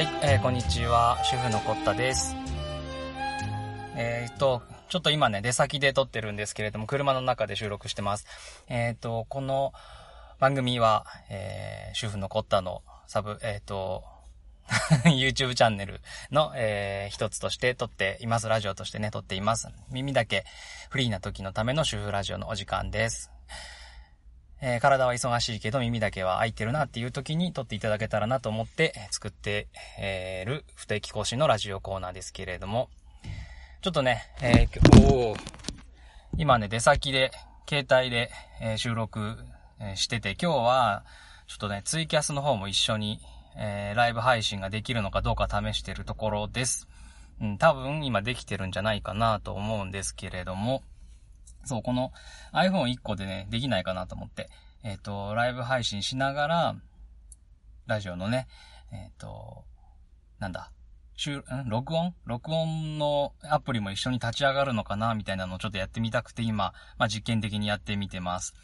はい、えー、こんにちは。主婦のコッタです。えー、っと、ちょっと今ね、出先で撮ってるんですけれども、車の中で収録してます。えー、っと、この番組は、えー、主婦のコッタのサブ、え、っと、YouTube チャンネルの、えー、一つとして撮っています。ラジオとしてね、撮っています。耳だけフリーな時のための主婦ラジオのお時間です。えー体は忙しいけど耳だけは空いてるなっていう時に撮っていただけたらなと思って作って、える不定期更新のラジオコーナーですけれども、ちょっとね、えー今ね、出先で、携帯で、え収録、えしてて、今日は、ちょっとね、ツイキャスの方も一緒に、えーライブ配信ができるのかどうか試してるところです。うん、多分今できてるんじゃないかなと思うんですけれども、そう、この iPhone1 個でね、できないかなと思って、えっ、と、ライブ配信しながら、ラジオのね、えっ、と、なんだ、収、ん？録音？録音のアプリも一緒に立ち上がるのかなみたいなのをちょっとやってみたくて、今、まあ、実験的にやってみてます。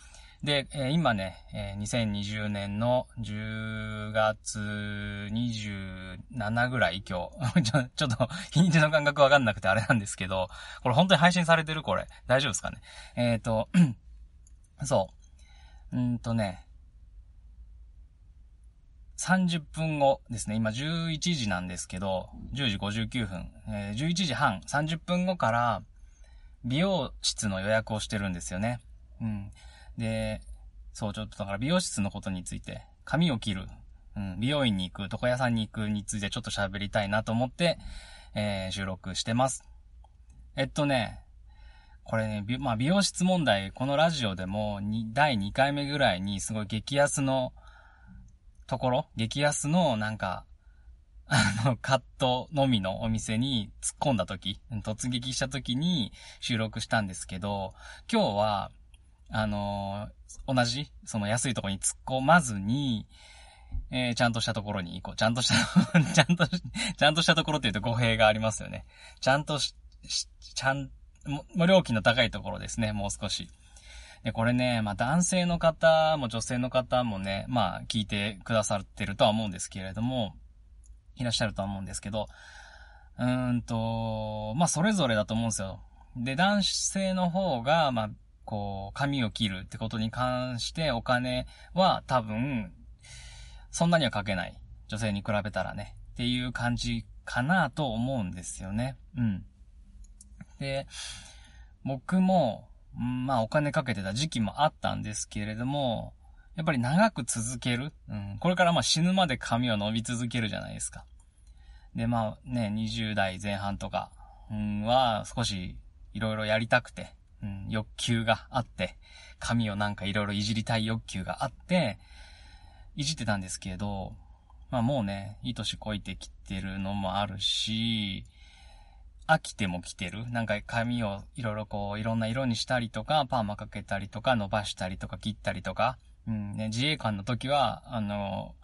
で、えー今ね、えー2020年の10月27ぐらい今日。ちょ、ちょっと日にちの感覚わかんなくてあれなんですけど、これ本当に配信されてるこれ。大丈夫ですかね？えっ、と、そう。うんとね、30分後ですね。今11時なんですけど、10時59分。えー11時半、30分後から美容室の予約をしてるんですよね。うん。で、そう、ちょっとだから美容室のことについて、髪を切る、うん、美容院に行く、床屋さんに行くについてちょっと喋りたいなと思って、えー収録してます。えっとね、これね、美まあ、美容室問題、このラジオでもに、第2回目ぐらいにすごい激安のところ、激安のなんか、あの、カットのみのお店に突っ込んだ時、突撃した時に収録したんですけど、今日は、あのー同じ、その安いとこに突っ込まずに、えーちゃんとしたところに行こう。ちゃんとした、ちゃんと、ちゃんとしたところって言うと語弊がありますよね。ちゃんとし、しちゃん、も、料金の高いところですね、もう少し。で、これね、まあ男性の方も女性の方もね、まあ聞いてくださってるとは思うんですけれども、いらっしゃるとは思うんですけど、うーんと、まあそれぞれだと思うんですよ。で、男性の方が、まあ、こう、髪を切るってことに関してお金は多分、そんなにはかけない。女性に比べたらね。っていう感じかなと思うんですよね。うん。で、僕も、まあお金かけてた時期もあったんですけれども、やっぱり長く続ける。うん。これからまあ死ぬまで髪を伸び続けるじゃないですか。で、まあね、20代前半とか、うん、は少しいろいろやりたくて、ん、欲求があって、髪をなんかいろいろいじりたい欲求があって、いじってたんですけど、まあもうね、いい年こいてきてるのもあるし、飽きても来てる。なんか髪をいろいろこう、いろんな色にしたりとか、パーマかけたりとか、伸ばしたりとか、切ったりとか。うん、ね、自衛官の時は、あの、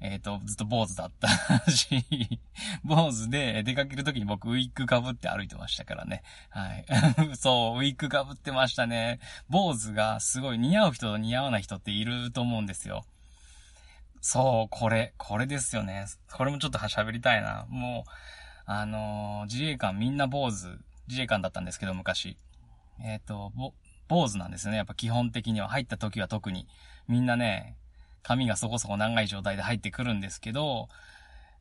えっ、と、ずっと坊主だったし、坊主で出かける時に僕ウィッグ被って歩いてましたからね。はい。そう、ウィッグ被ってましたね。坊主がすごい似合う人と似合わない人っていると思うんですよ。そう、これ、これですよね。これもちょっと喋りたいな。もう、あのー自衛官みんな坊主、自衛官だったんですけど、昔。えっ、と、坊主なんですよね。やっぱ基本的には。入った時は特に。みんなね、髪がそこそこ長い状態で入ってくるんですけど、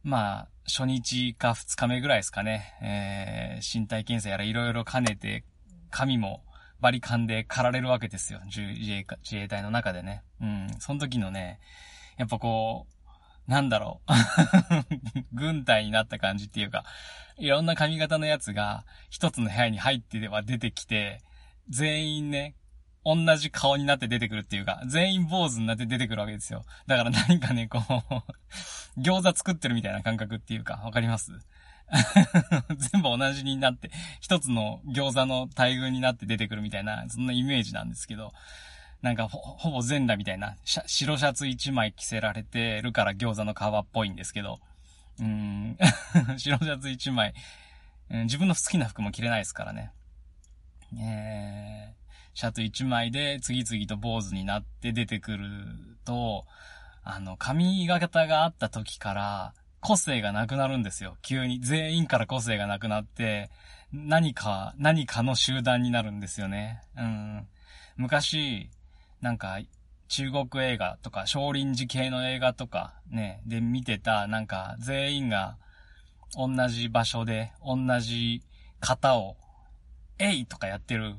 まあ、初日か二日目ぐらいですかね。えー、身体検査やらいろいろ兼ねて、髪もバリカンで刈られるわけですよ。自衛自衛隊の中でね。うん。その時のね、やっぱこう、なんだろう。軍隊になった感じっていうか、いろんな髪型のやつが一つの部屋に入っては出てきて、全員ね、同じ顔になって出てくるっていうか、全員坊主になって出てくるわけですよ。だから何かね、こう、餃子作ってるみたいな感覚っていうか、わかります？全部同じになって、一つの餃子の大群になって出てくるみたいな、そんなイメージなんですけど、なんかほ、ぼ全裸みたいな、白シャツ一枚着せられてるから餃子の皮っぽいんですけど、うん、白シャツ一枚、うん自分の好きな服も着れないですからね。えー、シャツ一枚で次々と坊主になって出てくると、あの、髪型があった時から個性がなくなるんですよ。急に。全員から個性がなくなって、何か、何かの集団になるんですよね。うん。昔、なんか、中国映画とか、少林寺系の映画とか、ね、で見てた、なんか、全員が、同じ場所で、同じ型を、えいとかやってる、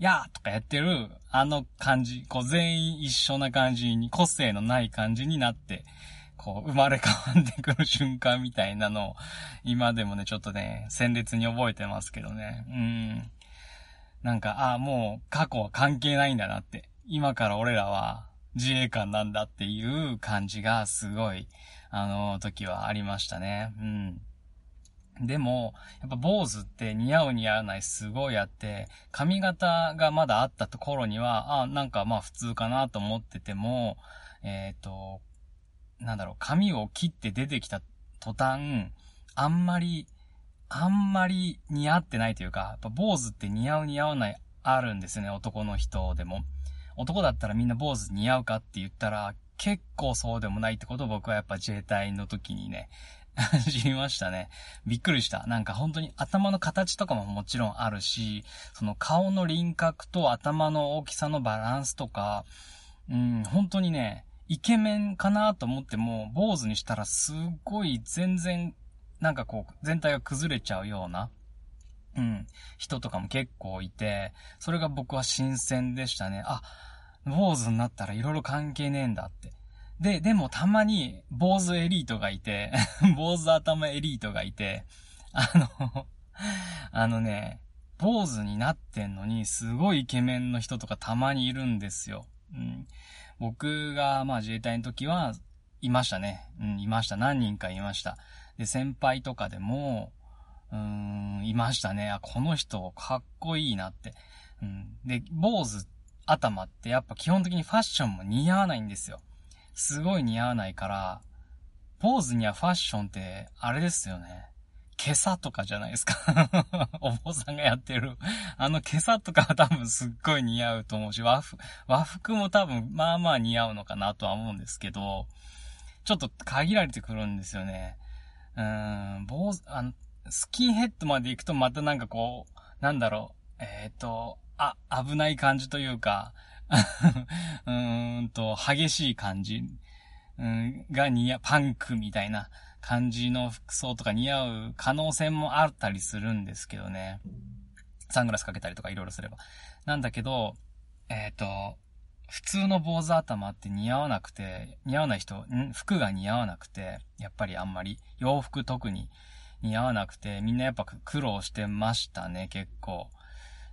やーとかやってる、あの感じ、こう全員一緒な感じに、個性のない感じになって、こう、生まれ変わってくる瞬間みたいなのを、今でもね、ちょっとね、鮮烈に覚えてますけどね。うん。なんか、ああ、もう過去は関係ないんだなって。今から俺らは自衛官なんだっていう感じがすごい、あの時はありましたね。うん。でも、やっぱ坊主って似合う似合わないすごいあって、髪型がまだあったところには、あ、なんかまあ普通かなと思ってても、えっ、ー、と、なんだろう、髪を切って出てきた途端、あんまり、あんまり似合ってないというか、やっぱ坊主って似合う似合わないあるんですよね、男の人でも。男だったらみんな坊主似合うかって言ったら、結構そうでもないってことを僕はやっぱ自衛隊の時にね、知りましたね。びっくりした。なんか本当に頭の形とかももちろんあるし、その顔の輪郭と頭の大きさのバランスとか、うん、本当にね、イケメンかなと思っても、坊主にしたらすっごい全然、なんかこう、全体が崩れちゃうような、うん、人とかも結構いて、それが僕は新鮮でしたね。あ、坊主になったら色々関係ねえんだって。で、でもたまに坊主エリートがいて 坊主頭エリートがいて、あの あのね、坊主になってんのにすごいイケメンの人とかたまにいるんですよ。うん。僕が、まあ自衛隊の時は、いましたね。うん、いました。何人かいました。で、先輩とかでも、うーん、いましたね。あ、この人、かっこいいなって。うん。で、坊主頭ってやっぱ基本的にファッションも似合わないんですよ。すごい似合わないから、坊主にはファッションって、あれですよね。今朝とかじゃないですか お坊さんがやってる。あの今朝とかは多分すっごい似合うと思うし、和服、和服も多分まあまあ似合うのかなとは思うんですけど、ちょっと限られてくるんですよね。うーん、坊主、あの、スキンヘッドまで行くとまたなんかこう、なんだろう、えっ、ー、と、あ、危ない感じというか、うーんと、激しい感じ、うん、が似合う、パンクみたいな感じの服装とか似合う可能性もあったりするんですけどね。サングラスかけたりとかいろいろすれば。なんだけど、えっ、ー、と、普通の坊主頭って似合わなくて、似合わない人、ん？服が似合わなくて、やっぱりあんまり、洋服特に似合わなくて、みんなやっぱ苦労してましたね、結構。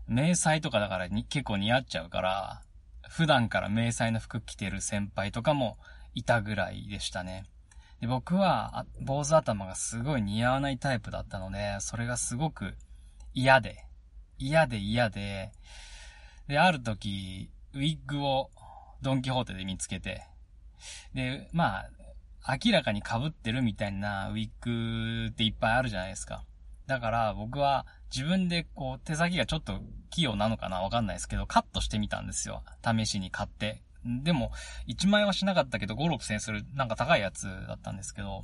迷彩とかだからに結構似合っちゃうから、普段から迷彩の服着てる先輩とかもいたぐらいでしたね。で、僕は、坊主頭がすごい似合わないタイプだったので、それがすごく嫌で、嫌で嫌で、で、ある時、ウィッグをドンキホーテで見つけて、で、まあ、明らかに被ってるみたいなウィッグっていっぱいあるじゃないですか。だから僕は自分でこう手先がちょっと器用なのかなわかんないですけど、カットしてみたんですよ。試しに買って。でも、1万円はしなかったけど、5、6千円する、なんか高いやつだったんですけど、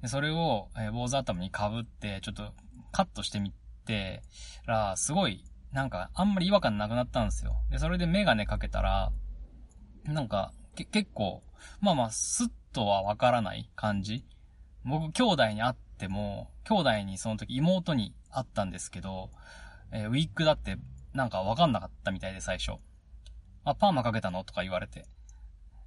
でそれを、えー、坊主頭に被って、ちょっとカットしてみて、ら、すごい、なんか、あんまり違和感なくなったんですよ。で、それでメガネかけたら、なんか、け、結構、まあまあ、スッとはわからない感じ。僕、兄弟に会っても、兄弟にその時妹に会ったんですけど、えー、ウィッグだってなんかわかんなかったみたいで最初。あ、パーマかけたのとか言われて。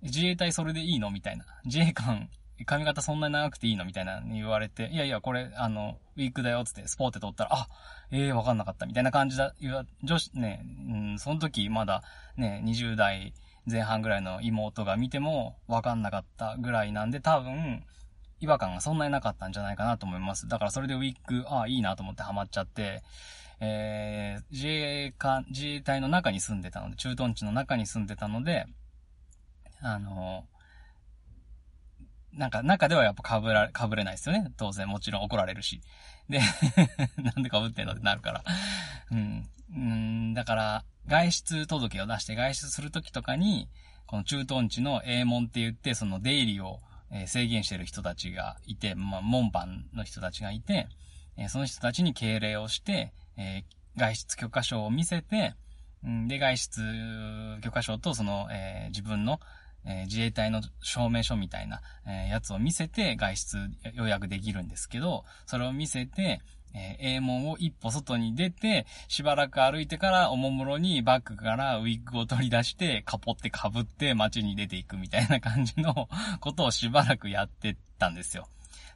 自衛隊それでいいのみたいな。自衛官、髪型そんなに長くていいのみたいなに言われて、いやいや、これ、あの、ウィッグだよ、つって、スポーって撮ったら、あ、ええー、わかんなかった、みたいな感じだ、女子、ね、うん、その時まだ、ね、20代前半ぐらいの妹が見ても、わかんなかったぐらいなんで、多分、違和感がそんなになかったんじゃないかなと思います。だからそれでウィッグ、ああ、いいなと思ってハマっちゃって、えー、自衛官、自衛隊の中に住んでたので、駐屯地の中に住んでたので、あの、なんか中ではやっぱ被ら、被れないですよね。当然、もちろん怒られるし。で なんで被ってんのってなるから。うん。うん、だから、外出届を出して外出するときとかに、この駐屯地の営門って言って、その出入りを、え制限してる人たちがいて、まあ、門番の人たちがいて、えその人たちに敬礼をして、え外出許可証を見せて、で、外出許可証とその、え自分の、え自衛隊の証明書みたいな、えやつを見せて外出予約できるんですけど、それを見せて、えー、A 門を一歩外に出て、しばらく歩いてからおもむろにバッグからウィッグを取り出して、カポって被って街に出ていくみたいな感じのことをしばらくやってたんですよ。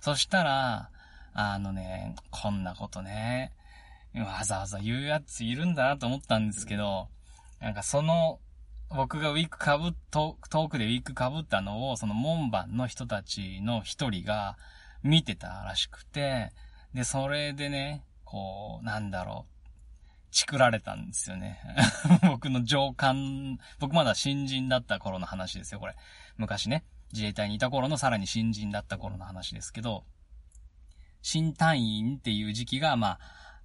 そしたら、あのね、こんなことね、わざわざ言うやついるんだなと思ったんですけど、なんかその、僕がウィッグかぶっ、遠くでウィッグかぶったのを、その門番の人たちの一人が見てたらしくて、で、それでね、こう、なんだろう。チクられたんですよね。僕の上官、僕まだ新人だった頃の話ですよ、これ。昔ね。自衛隊にいた頃のさらに新人だった頃の話ですけど、新隊員っていう時期が、まあ、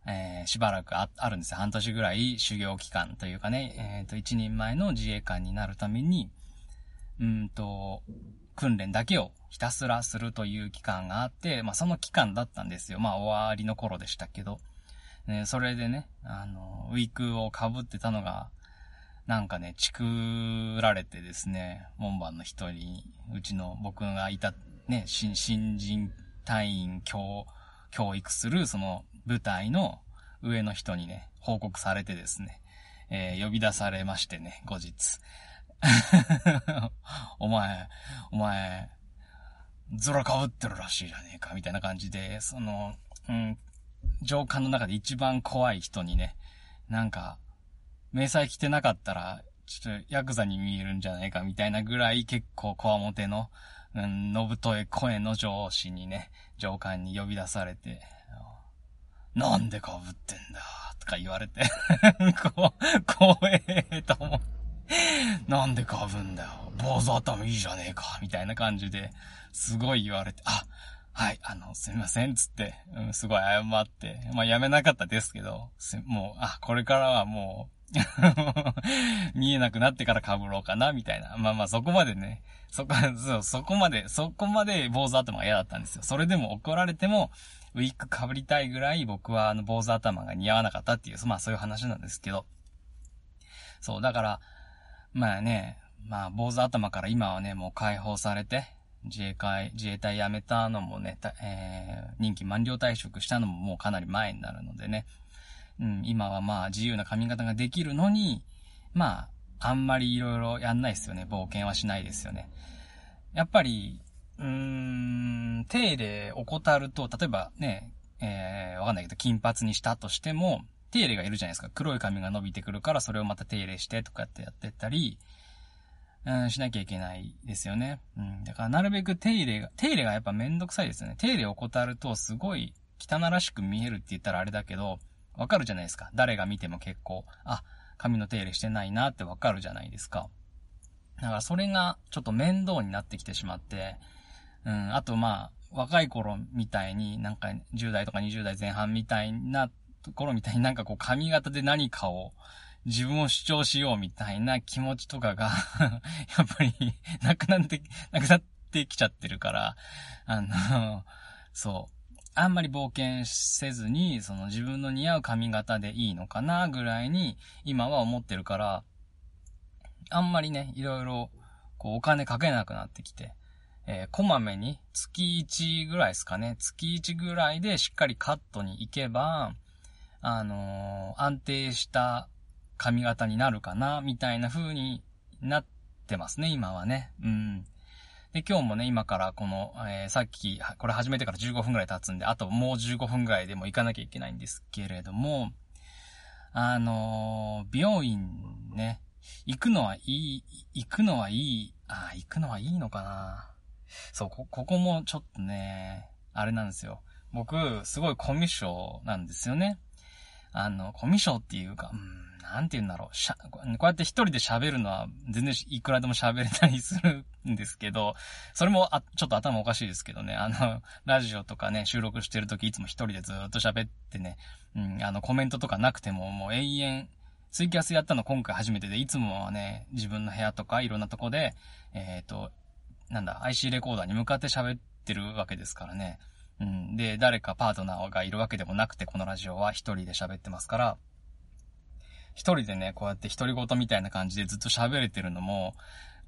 えー、しばらくあるんですよ。半年ぐらい修行期間というかね、えっ、ー、と、一人前の自衛官になるために、うんと、訓練だけをひたすらするという期間があって、まあその期間だったんですよ。まあ終わりの頃でしたけど。ね、それでね、あの、ウィークを被ってたのが、なんかね、チクられてですね、門番の一人に、うちの僕がいた、ね、新、新人隊員教、教育するその部隊の上の人にね、報告されてですね、えー、呼び出されましてね、後日。お前、お前、ズラ被ってるらしいじゃねえか、みたいな感じで、その、うん、上官の中で一番怖い人にね、なんか、迷彩着てなかったら、ちょっとヤクザに見えるんじゃないか、みたいなぐらい結構こわもての、うん、のぶとい声の上司にね、上官に呼び出されて、なんで被ってんだ、とか言われて こう、怖えと思って。なんでかぶんだよ。坊主頭いいじゃねえか。みたいな感じで、すごい言われて、あ、はい、あの、すみません、つって、うん、すごい謝って、まあ、やめなかったですけど、もう、あ、これからはもう 見えなくなってから被ろうかな、みたいな。まあまあ、そこまでね、そこ、そう、そこまで、そこまで坊主頭が嫌だったんですよ。それでも怒られても、ウィッグ被りたいぐらい僕はあの坊主頭が似合わなかったっていう、まあそういう話なんですけど。そう、だから、まあね、まあ、坊主頭から今はね、もう解放されて、自衛隊、自衛隊辞めたのもね、えー、任期満了退職したのももうかなり前になるのでね、うん、今はまあ自由な髪型ができるのに、まあ、あんまり色々やんないですよね。冒険はしないですよね。やっぱり、うーん、手入れ怠ると、例えばね、えー、わかんないけど、金髪にしたとしても、手入れがいるじゃないですか。黒い髪が伸びてくるから、それをまた手入れしてとかってやってったり、うん、しなきゃいけないですよね。うん。だからなるべく手入れが、手入れがやっぱめんどくさいですよね。手入れを怠るとすごい汚らしく見えるって言ったらあれだけど、わかるじゃないですか。誰が見ても結構、あ、髪の手入れしてないなってわかるじゃないですか。だからそれがちょっと面倒になってきてしまって、うん、あとまあ、若い頃みたいになんか10代とか20代前半みたいなところみたいになんかこう髪型で何かを自分を主張しようみたいな気持ちとかが やっぱりなくなって、なくなってきちゃってるから、あの、そう。あんまり冒険せずに、その自分の似合う髪型でいいのかなぐらいに今は思ってるから、あんまりね、いろいろ、こうお金かけなくなってきて、えー、こまめに月1ぐらいですかね。月1ぐらいでしっかりカットに行けば、あのー、安定した髪型になるかな、みたいな風になってますね、今はね。うん。で、今日もね、今からこの、えー、さっき、これ始めてから15分くらい経つんで、あともう15分くらいでも行かなきゃいけないんですけれども、あのー、美容院ね、行くのはいい、行くのはいい、あ、行くのはいいのかな。そう、こ、ここもちょっとね、あれなんですよ。僕、すごいコミュ障なんですよね。あの、コミュ障っていうか、うん、なんて言うんだろう。しゃ、こうやって一人で喋るのは全然いくらでも喋れたりするんですけど、それもあ、ちょっと頭おかしいですけどね。あの、ラジオとかね、収録してるときいつも一人でずっと喋ってね、うん、あの、コメントとかなくてももう永遠、ツイキャスやったの今回初めてで、いつもはね、自分の部屋とかいろんなとこで、えっ、ー、と、なんだ、IC レコーダーに向かって喋ってるわけですからね。うん。で、誰かパートナーがいるわけでもなくて、このラジオは一人で喋ってますから、一人でね、こうやって独り言みたいな感じでずっと喋れてるのも、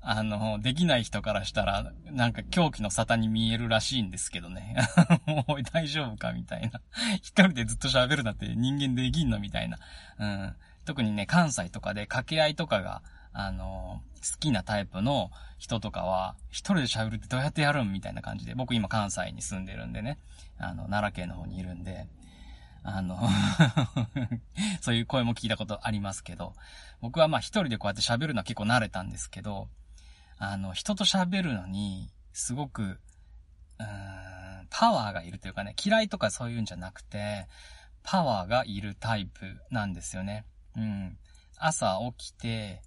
あの、できない人からしたら、なんか狂気の沙汰に見えるらしいんですけどね。もう大丈夫かみたいな。一人でずっと喋るなんて人間できんのみたいな。うん。特にね、関西とかで掛け合いとかが、あの、好きなタイプの人とかは、一人で喋るってどうやってやるんみたいな感じで。僕今関西に住んでるんでね。あの、奈良県の方にいるんで。あの そういう声も聞いたことありますけど、僕はまあ一人でこうやって喋るのは結構慣れたんですけど、あの、人と喋るのに、すごく、うーん、パワーがいるというかね、嫌いとかそういうんじゃなくて、パワーがいるタイプなんですよね。うん。朝起きて、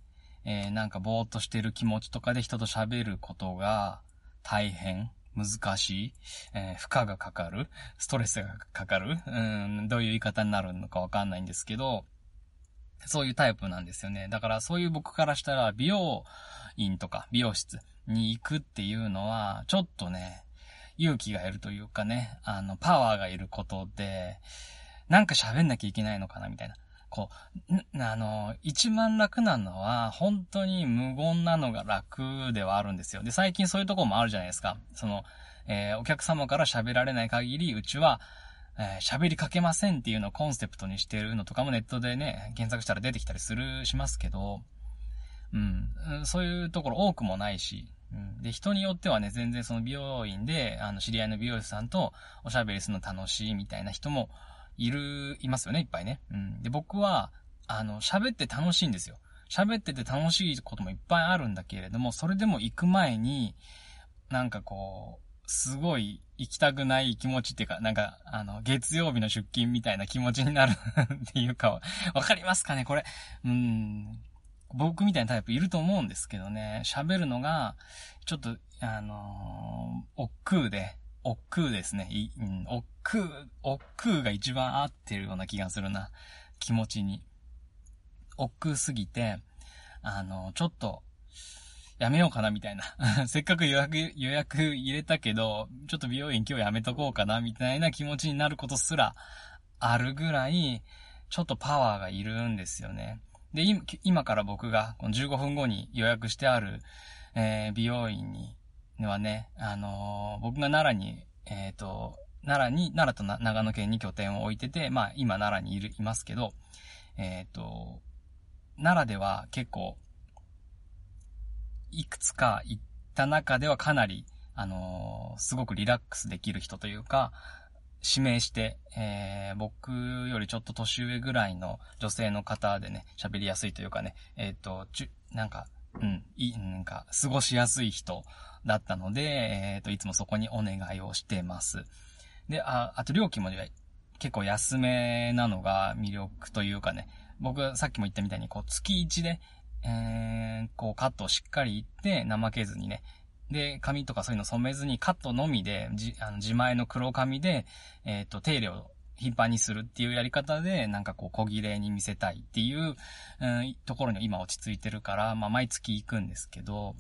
えー、なんかぼーっとしてる気持ちとかで人と喋ることが大変難しい、えー、負荷がかかる、ストレスがかかる、うん、どういう言い方になるのかわかんないんですけど、そういうタイプなんですよね。だからそういう僕からしたら美容院とか美容室に行くっていうのは、ちょっとね、勇気がいるというかね、あの、パワーがいることで、なんか喋んなきゃいけないのかなみたいな。こう、あの、一番楽なのは、本当に無言なのが楽ではあるんですよ。で、最近そういうとこもあるじゃないですか。その、えー、お客様から喋られない限り、うちは、えー、喋りかけませんっていうのをコンセプトにしてるのとかもネットでね、検索したら出てきたりする、しますけど、うん、そういうところ多くもないし、うん、で、人によってはね、全然その美容院で、あの、知り合いの美容師さんとおしゃべりするの楽しいみたいな人もいる、いますよね、いっぱいね。うん。で、僕は、あの、喋って楽しいんですよ。喋ってて楽しいこともいっぱいあるんだけれども、それでも行く前に、なんかこう、すごい行きたくない気持ちっていうか、なんか、あの、月曜日の出勤みたいな気持ちになる っていうか、わかりますかねこれ。うん、僕みたいなタイプいると思うんですけどね、喋るのが、ちょっと、あのー、億劫で、億劫ですね。い、うん、億劫、億劫が一番合ってるような気がするな。気持ちに。億劫すぎて、あの、ちょっと、やめようかなみたいな。せっかく予約、予約入れたけど、ちょっと美容院今日やめとこうかなみたいな気持ちになることすらあるぐらい、ちょっとパワーがいるんですよね。で、今から僕が15分後に予約してある、えー、美容院にはね、あのー、僕が奈良に、えっ、ー、と、奈良に、奈良と長野県に拠点を置いてて、まあ今奈良にいる、いますけど、えっ、ー、と、奈良では結構、いくつか行った中ではかなり、あのすごくリラックスできる人というか、指名して、えー、僕よりちょっと年上ぐらいの女性の方でね、喋りやすいというかね、えっ、と、ちゅ、なんか、うん、いい、なんか、過ごしやすい人だったので、えっ、ー、と、いつもそこにお願いをしてます。で、あ、あと料金も結構安めなのが魅力というかね、僕さっきも言ったみたいに、こう、月1で、えー、こう、カットをしっかりいって、怠けずにね、で、髪とかそういうの染めずにカットのみで、じ、あの、自前の黒髪で、えっ、ー、と、手入れを頻繁にするっていうやり方で、なんかこう、小切れに見せたいっていう、うん、ところに今落ち着いてるから、まあ、毎月行くんですけど、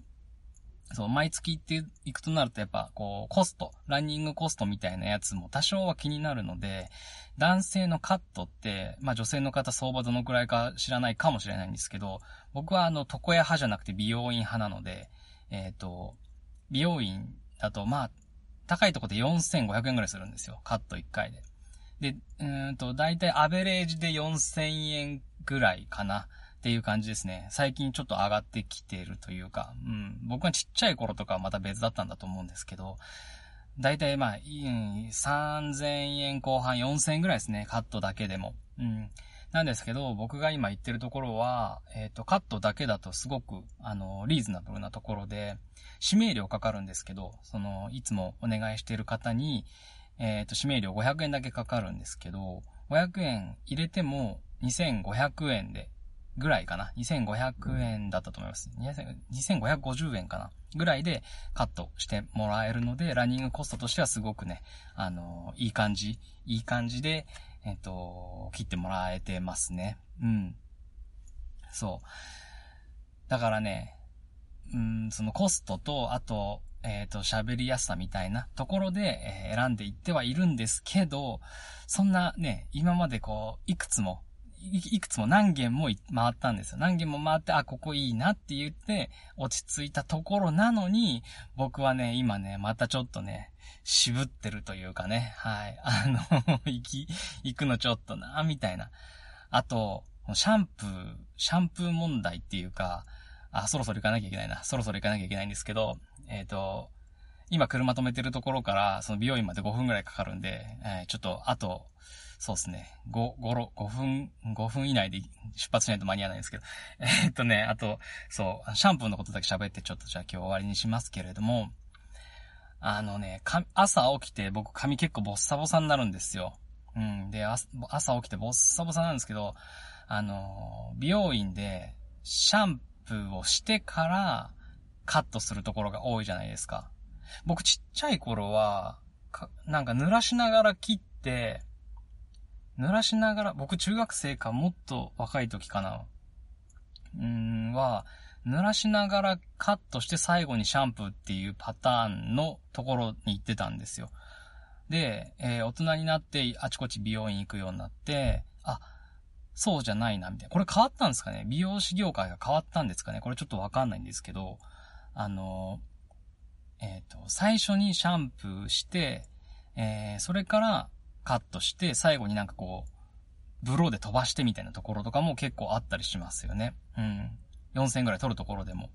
そう、毎月行って行くとなるとやっぱ、こう、コスト、ランニングコストみたいなやつも多少は気になるので、男性のカットって、まあ女性の方相場どのくらいか知らないかもしれないんですけど、僕はあの、床屋派じゃなくて美容院派なので、えっ、ー、と、美容院だと、まあ、高いとこで4500円くらいするんですよ。カット1回で。で、うんと、だいたいアベレージで4000円ぐらいかなっていう感じですね。最近ちょっと上がってきてるというか、うん、僕がちっちゃい頃とかはまた別だったんだと思うんですけど、だいたいまあ、3000円後半4000円ぐらいですね。カットだけでも。うん。なんですけど、僕が今言ってるところは、えっ、ー、と、カットだけだとすごく、あの、リーズナブルなところで、指名料かかるんですけど、その、いつもお願いしている方に、えっ、ー、と、指名料500円だけかかるんですけど、500円入れても2500円で、ぐらいかな。2500円だったと思います。2550円かな。ぐらいでカットしてもらえるので、ランニングコストとしてはすごくね、あの、いい感じ、いい感じで、えっ、と、切ってもらえてますね。うん。そう。だからね、うん、そのコストと、あと、えっ、ー、と、喋りやすさみたいなところで、え、選んでいってはいるんですけど、そんなね、今までこう、いくつも、いくつも何件も回ったんですよ。何件も回って、あ、ここいいなって言って、落ち着いたところなのに、僕はね、今ね、またちょっとね、渋ってるというかね、はい。あの、行き、行くのちょっとな、みたいな。あと、シャンプー、シャンプー問題っていうか、あ、そろそろ行かなきゃいけないな。そろそろ行かなきゃいけないんですけど、えっ、ー、と、今車止めてるところから、その美容院まで5分くらいかかるんで、えー、ちょっと、あと、そうですね。5、5、5分、5分以内で出発しないと間に合わないんですけど。えー、っとね、あと、そう、シャンプーのことだけ喋ってちょっとじゃあ今日終わりにしますけれども、あのね、朝起きて僕髪結構ボッサボサになるんですよ。うん。で、朝起きてボッサボサなんですけど、あの、美容院でシャンプーをしてからカットするところが多いじゃないですか。僕ちっちゃい頃は、なんか濡らしながら切って、濡らしながら、僕中学生かもっと若い時かな。うーん、は、濡らしながらカットして最後にシャンプーっていうパターンのところに行ってたんですよ。で、えー、大人になってあちこち美容院行くようになって、あ、そうじゃないな、みたいな。これ変わったんですかね？美容師業界が変わったんですかね？これちょっとわかんないんですけど、あの、えっ、ー、と、最初にシャンプーして、えー、それからカットして、最後になんかこう、ブローで飛ばしてみたいなところとかも結構あったりしますよね。うん。4000円ぐらい取るところでも。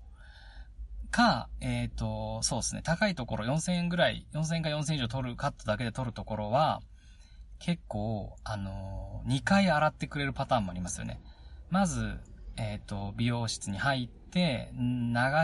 か、えっ、ー、と、そうですね。高いところ4000円ぐらい、4000円か4000円以上取る、カットだけで取るところは、結構、あのー、2回洗ってくれるパターンもありますよね。まず、えっ、ー、と、美容室に入って、流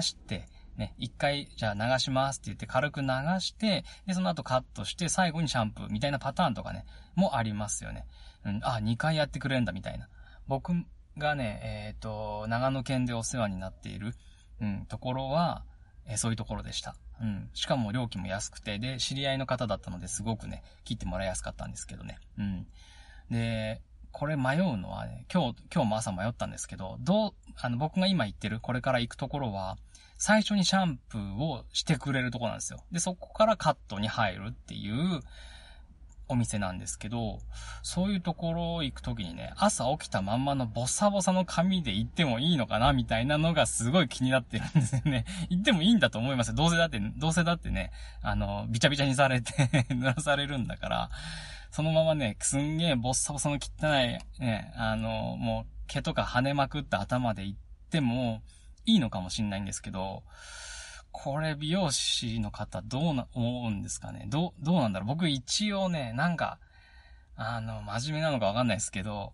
して、ね、一回、じゃあ流しますって言って軽く流して、で、その後カットして、最後にシャンプーみたいなパターンとかね、もありますよね。うん、あ、2回やってくれるんだみたいな。僕がね、えっ、ー、と、長野県でお世話になっている、うん、ところは、えー、そういうところでした。うん。しかも料金も安くて、で、知り合いの方だったのですごくね、切ってもらいやすかったんですけどね。うん。で、これ迷うのはね、今日、今日も朝迷ったんですけど、どう、あの、僕が今言ってる、これから行くところは、最初にシャンプーをしてくれるとこなんですよ。で、そこからカットに入るっていうお店なんですけど、そういうところ行くときにね、朝起きたまんまのボサボサの髪で行ってもいいのかなみたいなのがすごい気になってるんですよね。行ってもいいんだと思います。どうせだって、どうせだってね、あの、びちゃびちゃにされて 濡らされるんだから、そのままね、すんげえボッサボサの汚い、ね、あの、もう毛とか跳ねまくった頭で行っても、いいのかもしんないんですけど、これ美容師の方どうな、思うんですかね？どう、どうなんだろう？僕一応ね、なんか、あの、真面目なのかわかんないですけど、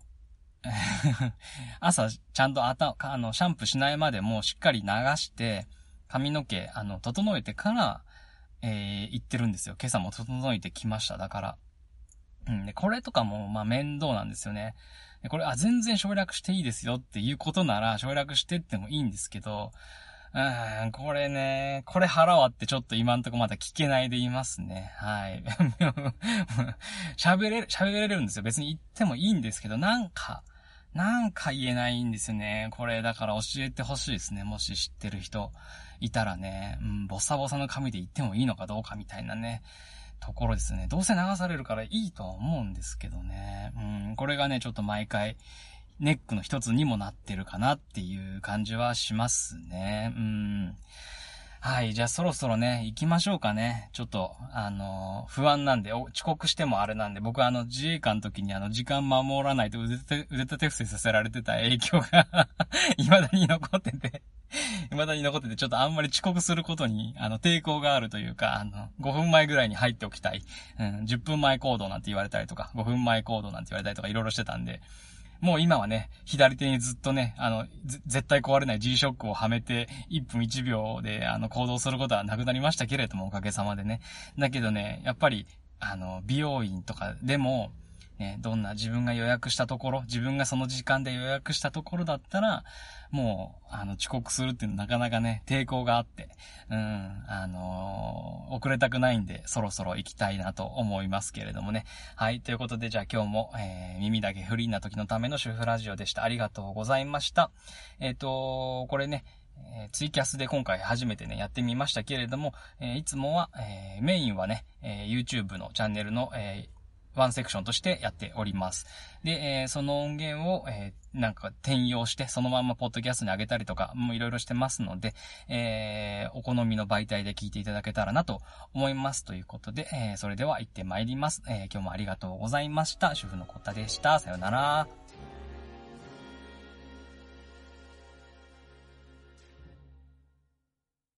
朝、ちゃんと頭、あの、シャンプーしないまでもしっかり流して、髪の毛、あの、整えてから、えー、行ってるんですよ。今朝も整えてきました。だから。うん。で、これとかも、まあ、面倒なんですよね。で、これ、あ、全然省略していいですよっていうことなら、省略してってもいいんですけど、うん、これね、これ腹割ってちょっと今んとこまだ聞けないでいますね。はい。喋れ、喋れるんですよ。別に言ってもいいんですけど、なんか、なんか言えないんですよね。これ、だから教えてほしいですね。もし知ってる人いたらね、うん、ボサボサの髪で言ってもいいのかどうかみたいなね。ところですね。どうせ流されるからいいとは思うんですけどね。うん、これがね、ちょっと毎回、ネックの一つにもなってるかなっていう感じはしますね。うん。はい。じゃあそろそろね、行きましょうかね。ちょっと、あのー、不安なんで、遅刻してもあれなんで、僕はあの、自衛官の時にあの、時間守らないと腕立て、腕立て伏せさせられてた影響が 未だに残ってて未だに残ってて、ちょっとあんまり遅刻することに、あの、抵抗があるというか、あの、5分前ぐらいに入っておきたい。うん、10分前行動なんて言われたりとか、5分前行動なんて言われたりとか、いろいろしてたんで、もう今はね、左手にずっとね、あの、絶対壊れない G-SHOCK をはめて、1分1秒で、あの、行動することはなくなりましたけれども、おかげさまでね。だけどね、やっぱり、あの、美容院とかでも、ね、どんな自分が予約したところ、自分がその時間で予約したところだったら、もう、あの、遅刻するっていうのはなかなかね、抵抗があって、うん、あのー、遅れたくないんで、そろそろ行きたいなと思いますけれどもね。はい、ということで、じゃあ今日も、えー、耳だけフリーな時のための主婦ラジオでした。ありがとうございました。えっ、ー、と、これね、えツイキャスで今回初めてね、やってみましたけれども、えいつもは、えメインはね、え YouTube のチャンネルの、えワンセクションとしてやっております。で、えー、その音源を、えー、なんか転用して、そのままポッドキャストに上げたりとか、もういろいろしてますので、えー、お好みの媒体で聞いていただけたらなと思います。ということで、え、それでは行ってまいります。え、今日もありがとうございました。主婦のコタでした。さよなら。